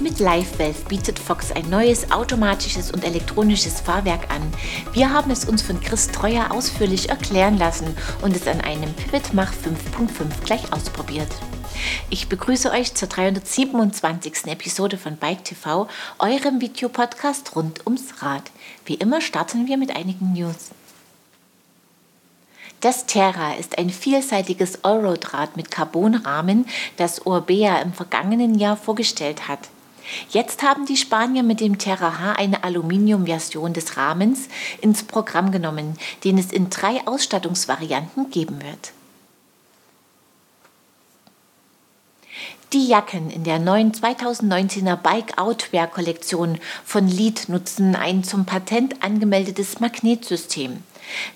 Mit LiveValve bietet Fox ein neues automatisches und elektronisches Fahrwerk an. Wir haben es uns von Chris Treuer ausführlich erklären lassen und es an einem Pivot Mach 5.5 gleich ausprobiert. Ich begrüße euch zur 327. Episode von Bike TV, eurem Videopodcast rund ums Rad. Wie immer starten wir mit einigen News. Das Terra ist ein vielseitiges Allroad-Rad mit Carbonrahmen, das Orbea im vergangenen Jahr vorgestellt hat. Jetzt haben die Spanier mit dem Terra H eine Aluminium-Version des Rahmens ins Programm genommen, den es in drei Ausstattungsvarianten geben wird. Die Jacken in der neuen 2019er Bike Outwear Kollektion von Lead nutzen ein zum Patent angemeldetes Magnetsystem.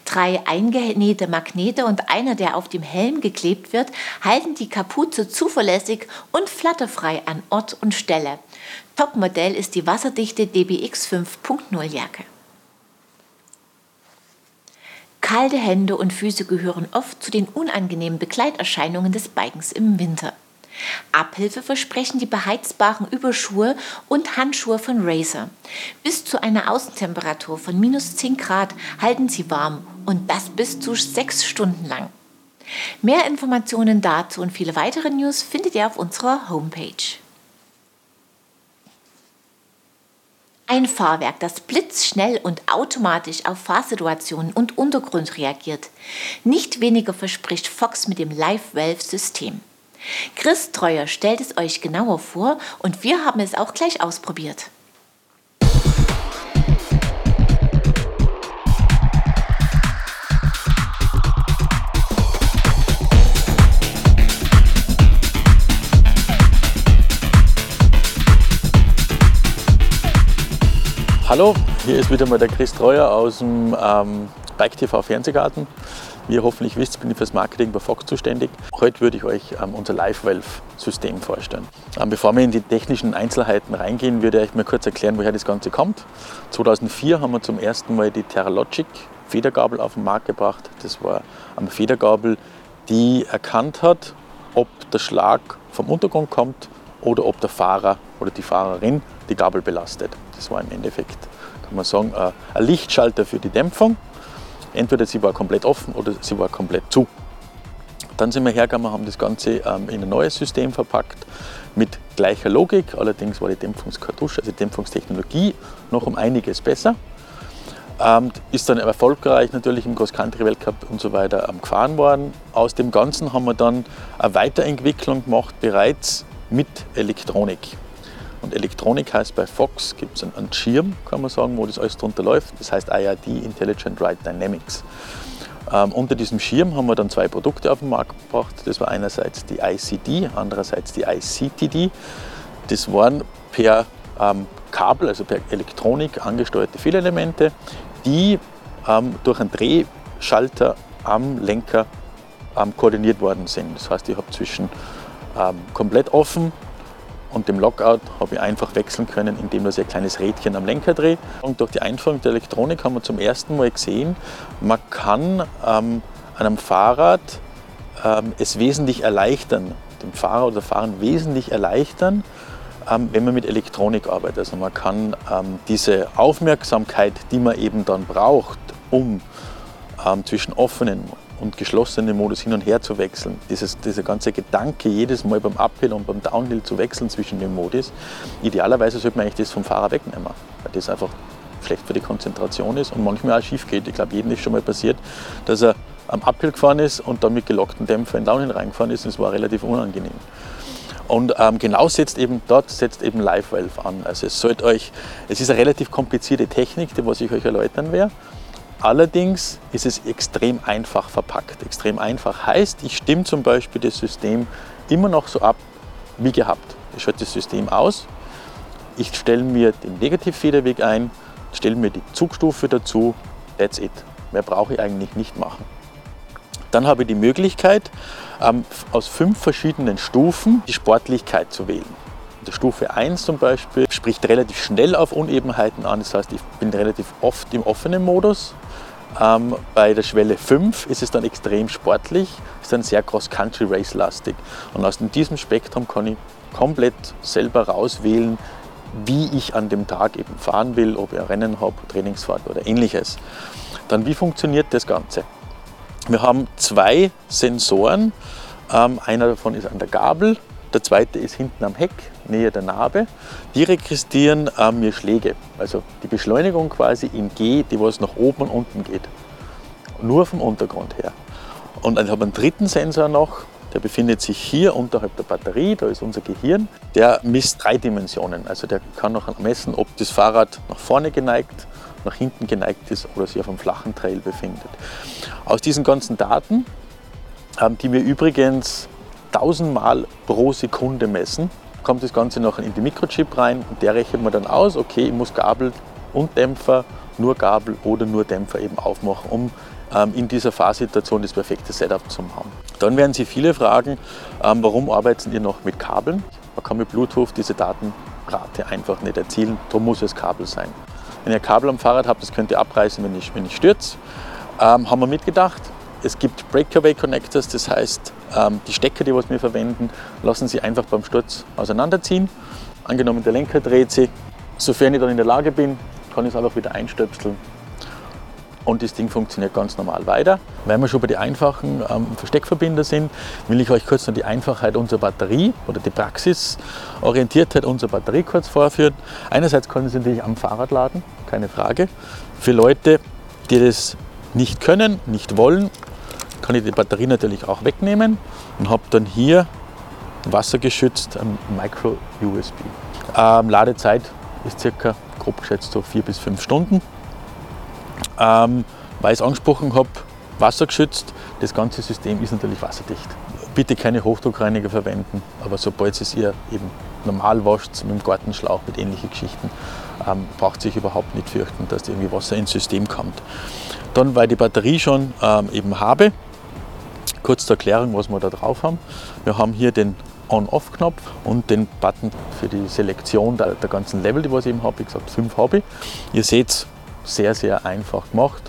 Drei eingenähte Magnete und einer, der auf dem Helm geklebt wird, halten die Kapuze zuverlässig und flatterfrei an Ort und Stelle. Topmodell ist die wasserdichte DBX 5.0 Jacke. Kalte Hände und Füße gehören oft zu den unangenehmen Begleiterscheinungen des Bikens im Winter. Abhilfe versprechen die beheizbaren Überschuhe und Handschuhe von Racer. Bis zu einer Außentemperatur von minus 10 Grad halten sie warm und das bis zu sechs Stunden lang. Mehr Informationen dazu und viele weitere News findet ihr auf unserer Homepage. Ein Fahrwerk, das blitzschnell und automatisch auf Fahrsituationen und Untergrund reagiert. Nicht weniger verspricht Fox mit dem Live-Valve-System. Chris Treuer stellt es euch genauer vor und wir haben es auch gleich ausprobiert. Hallo, hier ist wieder mal der Chris Treuer aus dem ähm, Bike TV Fernsehgarten. Wie ihr hoffentlich wisst, bin ich fürs Marketing bei Fox zuständig. Heute würde ich euch ähm, unser LiveValve-System vorstellen. Ähm, bevor wir in die technischen Einzelheiten reingehen, würde ich mir kurz erklären, woher das Ganze kommt. 2004 haben wir zum ersten Mal die Terralogic Federgabel auf den Markt gebracht. Das war eine Federgabel, die erkannt hat, ob der Schlag vom Untergrund kommt oder ob der Fahrer oder die Fahrerin die Gabel belastet. Das war im Endeffekt, kann man sagen, äh, ein Lichtschalter für die Dämpfung Entweder sie war komplett offen oder sie war komplett zu. Dann sind wir hergegangen, haben das Ganze ähm, in ein neues System verpackt mit gleicher Logik. Allerdings war die Dämpfungskartusche, also die Dämpfungstechnologie, noch um einiges besser. Ähm, ist dann erfolgreich natürlich im Cross-Country-Weltcup und so weiter ähm, gefahren worden. Aus dem Ganzen haben wir dann eine Weiterentwicklung gemacht, bereits mit Elektronik. Und Elektronik heißt bei Fox gibt es einen, Schirm, kann man sagen, wo das alles drunter läuft. Das heißt IRD, Intelligent Ride Dynamics. Ähm, unter diesem Schirm haben wir dann zwei Produkte auf den Markt gebracht. Das war einerseits die ICD, andererseits die ICTD. Das waren per ähm, Kabel, also per Elektronik angesteuerte Fehlelemente, die ähm, durch einen Drehschalter am Lenker ähm, koordiniert worden sind. Das heißt, ich habe zwischen ähm, komplett offen und dem Lockout habe ich einfach wechseln können, indem ich ein kleines Rädchen am Lenker drehe. Und durch die Einführung der Elektronik haben wir zum ersten Mal gesehen, man kann ähm, einem Fahrrad ähm, es wesentlich erleichtern, dem Fahrer oder der Fahrerin wesentlich erleichtern, ähm, wenn man mit Elektronik arbeitet. Also man kann ähm, diese Aufmerksamkeit, die man eben dann braucht, um ähm, zwischen offenen und geschlossenen Modus hin und her zu wechseln. Dieses, dieser ganze Gedanke, jedes Mal beim Uphill und beim Downhill zu wechseln zwischen den Modis, idealerweise sollte man eigentlich das vom Fahrer wegnehmen, weil das einfach schlecht für die Konzentration ist und manchmal auch schief geht. Ich glaube, jedem ist schon mal passiert, dass er am Uphill gefahren ist und dann mit gelockten Dämpfer in Downhill reingefahren ist und es war relativ unangenehm. Und ähm, genau setzt eben dort setzt eben Live Valve an. Also es sollte euch, es ist eine relativ komplizierte Technik, die was ich euch erläutern werde. Allerdings ist es extrem einfach verpackt. Extrem einfach heißt, ich stimme zum Beispiel das System immer noch so ab wie gehabt. Ich schalte das System aus, ich stelle mir den Negativfederweg ein, stelle mir die Zugstufe dazu, that's it. Mehr brauche ich eigentlich nicht machen. Dann habe ich die Möglichkeit, ähm, aus fünf verschiedenen Stufen die Sportlichkeit zu wählen. In der Stufe 1 zum Beispiel spricht relativ schnell auf Unebenheiten an, das heißt, ich bin relativ oft im offenen Modus. Ähm, bei der Schwelle 5 ist es dann extrem sportlich, ist dann sehr Cross-Country-Race-lastig. Und aus diesem Spektrum kann ich komplett selber rauswählen, wie ich an dem Tag eben fahren will, ob ich ein Rennen habe, Trainingsfahrt oder ähnliches. Dann wie funktioniert das Ganze? Wir haben zwei Sensoren. Ähm, einer davon ist an der Gabel, der zweite ist hinten am Heck, nähe der Narbe. Die registrieren äh, mir Schläge, also die Beschleunigung quasi in G, die was nach oben und unten geht. Nur vom Untergrund her. Und ich habe einen dritten Sensor noch, der befindet sich hier unterhalb der Batterie, da ist unser Gehirn. Der misst drei Dimensionen. Also der kann noch messen, ob das Fahrrad nach vorne geneigt, nach hinten geneigt ist oder sich auf einem flachen Trail befindet. Aus diesen ganzen Daten, die wir übrigens tausendmal pro Sekunde messen, kommt das Ganze noch in die Mikrochip rein und der rechnet man dann aus, okay, ich muss Gabel und Dämpfer, nur Gabel oder nur Dämpfer eben aufmachen, um ähm, in dieser Fahrsituation das perfekte Setup zu haben. Dann werden Sie viele fragen, ähm, warum arbeiten ihr noch mit Kabeln? Man kann mit Bluetooth diese Datenrate einfach nicht erzielen, darum muss es Kabel sein. Wenn ihr Kabel am Fahrrad habt, das könnt ihr abreißen, wenn ich, wenn ich stürze. Ähm, haben wir mitgedacht. Es gibt Breakaway Connectors, das heißt, ähm, die Stecker, die wir verwenden, lassen Sie einfach beim Sturz auseinanderziehen. Angenommen, der Lenker dreht sich. Sofern ich dann in der Lage bin, kann ich es einfach wieder einstöpseln und das Ding funktioniert ganz normal weiter. Wenn wir schon bei den einfachen ähm, Versteckverbinder sind, will ich euch kurz noch die Einfachheit unserer Batterie oder die Praxisorientiertheit unserer Batterie kurz vorführen. Einerseits ich sie natürlich am Fahrrad laden, keine Frage. Für Leute, die das nicht können, nicht wollen, kann ich die Batterie natürlich auch wegnehmen und habe dann hier wassergeschützt ein Micro-USB. Ähm, Ladezeit ist circa grob geschätzt so vier bis fünf Stunden. Ähm, weil ich es angesprochen habe, wassergeschützt. Das ganze System ist natürlich wasserdicht. Bitte keine Hochdruckreiniger verwenden, aber sobald es ihr eben normal wascht, mit dem Gartenschlauch, mit ähnlichen Geschichten, ähm, braucht sich überhaupt nicht fürchten, dass irgendwie Wasser ins System kommt. Dann, weil die Batterie schon ähm, eben habe, kurz zur Erklärung, was wir da drauf haben. Wir haben hier den On-Off-Knopf und den Button für die Selektion der, der ganzen Level, die ich eben habe. Wie gesagt, fünf habe ich. Ihr seht, sehr, sehr einfach gemacht.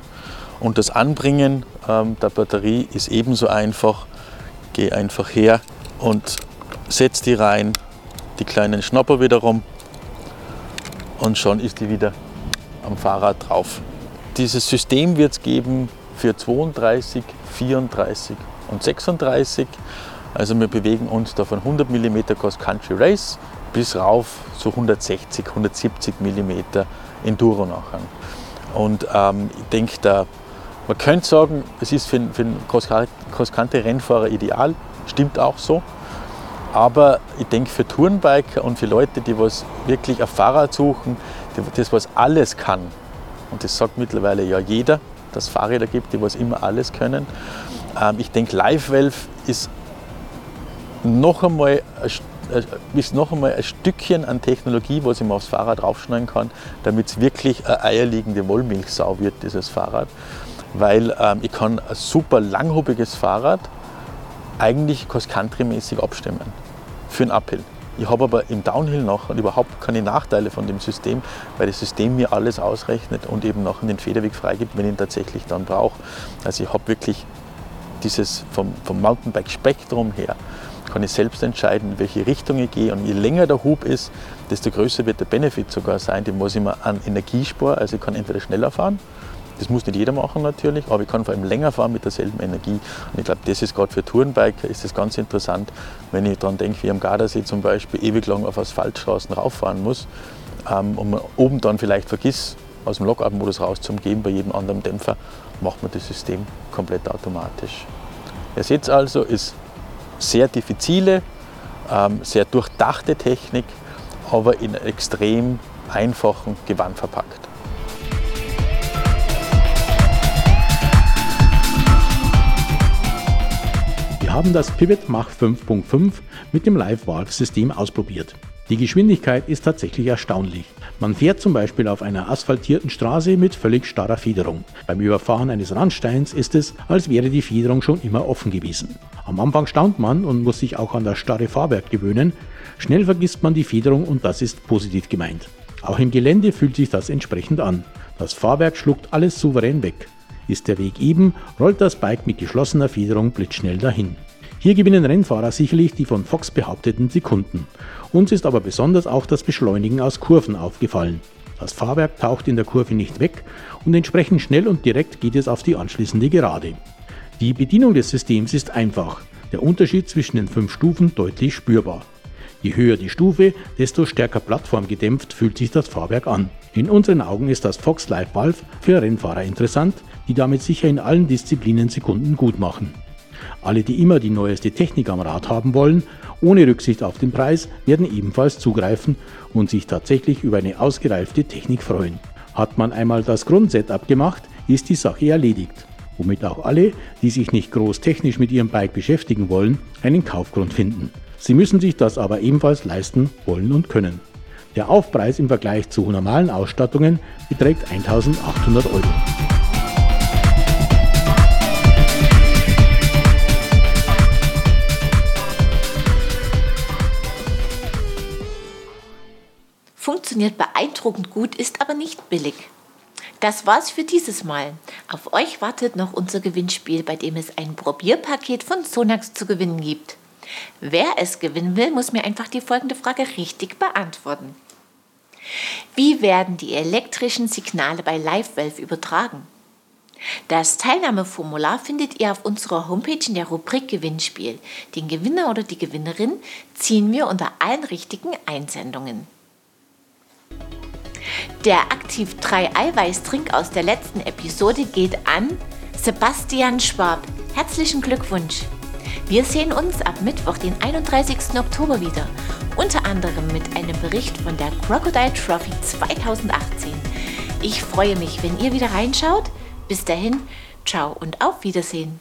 Und das Anbringen ähm, der Batterie ist ebenso einfach. Gehe einfach her und setze die rein, die kleinen Schnapper wiederum und schon ist die wieder am Fahrrad drauf. Dieses System wird es geben für 32, 34 und 36. Also wir bewegen uns da von 100 mm Cross Country Race bis rauf zu 160, 170 mm Enduro nachher. Und ähm, ich denke, man könnte sagen, es ist für, für einen Cross-Country-Rennfahrer ideal, stimmt auch so. Aber ich denke, für Tourenbiker und für Leute, die was wirklich ein Fahrrad suchen, die, das was alles kann, und das sagt mittlerweile ja jeder, dass es Fahrräder gibt, die was immer alles können. Ähm, ich denke, Live Valve ist noch einmal ein äh, ist noch einmal ein Stückchen an Technologie, was ich mir aufs Fahrrad draufschneiden kann, damit es wirklich eine eierliegende Wollmilchsau wird, dieses Fahrrad. Weil ähm, ich kann ein super langhubiges Fahrrad eigentlich cross-country-mäßig abstimmen für einen Uphill. Ich habe aber im Downhill nachher überhaupt keine Nachteile von dem System, weil das System mir alles ausrechnet und eben nachher den Federweg freigibt, wenn ich ihn tatsächlich dann brauche. Also ich habe wirklich dieses vom, vom Mountainbike-Spektrum her kann ich selbst entscheiden, in welche Richtung ich gehe. Und je länger der Hub ist, desto größer wird der Benefit sogar sein. Den muss ich mir an Energiespur, also ich kann entweder schneller fahren, das muss nicht jeder machen natürlich, aber ich kann vor allem länger fahren mit derselben Energie. Und ich glaube, das ist gerade für Tourenbiker ist das ganz interessant, wenn ich daran denke, wie am Gardasee zum Beispiel ewig lang auf Asphaltstraßen rauffahren muss ähm, und man oben dann vielleicht vergisst, aus dem Lockout-Modus rauszugehen bei jedem anderen Dämpfer, macht man das System komplett automatisch. Ihr seht also, ist sehr diffizile, ähm, sehr durchdachte Technik, aber in extrem einfachen Gewand verpackt. Wir haben das Pivot Mach 5.5 mit dem Live-Valve-System ausprobiert. Die Geschwindigkeit ist tatsächlich erstaunlich. Man fährt zum Beispiel auf einer asphaltierten Straße mit völlig starrer Federung. Beim Überfahren eines Randsteins ist es, als wäre die Federung schon immer offen gewesen. Am Anfang staunt man und muss sich auch an das starre Fahrwerk gewöhnen. Schnell vergisst man die Federung und das ist positiv gemeint. Auch im Gelände fühlt sich das entsprechend an. Das Fahrwerk schluckt alles souverän weg. Ist der Weg eben, rollt das Bike mit geschlossener Federung blitzschnell dahin. Hier gewinnen Rennfahrer sicherlich die von Fox behaupteten Sekunden. Uns ist aber besonders auch das Beschleunigen aus Kurven aufgefallen. Das Fahrwerk taucht in der Kurve nicht weg und entsprechend schnell und direkt geht es auf die anschließende Gerade. Die Bedienung des Systems ist einfach, der Unterschied zwischen den fünf Stufen deutlich spürbar. Je höher die Stufe, desto stärker plattformgedämpft fühlt sich das Fahrwerk an. In unseren Augen ist das Fox Live Valve für Rennfahrer interessant, die damit sicher in allen Disziplinen Sekunden gut machen. Alle, die immer die neueste Technik am Rad haben wollen, ohne Rücksicht auf den Preis, werden ebenfalls zugreifen und sich tatsächlich über eine ausgereifte Technik freuen. Hat man einmal das Grundsetup gemacht, ist die Sache erledigt, womit auch alle, die sich nicht groß technisch mit ihrem Bike beschäftigen wollen, einen Kaufgrund finden. Sie müssen sich das aber ebenfalls leisten wollen und können. Der Aufpreis im Vergleich zu normalen Ausstattungen beträgt 1800 Euro. Funktioniert beeindruckend gut, ist aber nicht billig. Das war's für dieses Mal. Auf euch wartet noch unser Gewinnspiel, bei dem es ein Probierpaket von Sonax zu gewinnen gibt. Wer es gewinnen will, muss mir einfach die folgende Frage richtig beantworten. Wie werden die elektrischen Signale bei LiveWelf übertragen? Das Teilnahmeformular findet ihr auf unserer Homepage in der Rubrik Gewinnspiel. Den Gewinner oder die Gewinnerin ziehen wir unter allen richtigen Einsendungen. Der Aktiv 3 Eiweißtrink aus der letzten Episode geht an Sebastian Schwab. Herzlichen Glückwunsch! Wir sehen uns ab Mittwoch, den 31. Oktober wieder, unter anderem mit einem Bericht von der Crocodile Trophy 2018. Ich freue mich, wenn ihr wieder reinschaut. Bis dahin, ciao und auf Wiedersehen.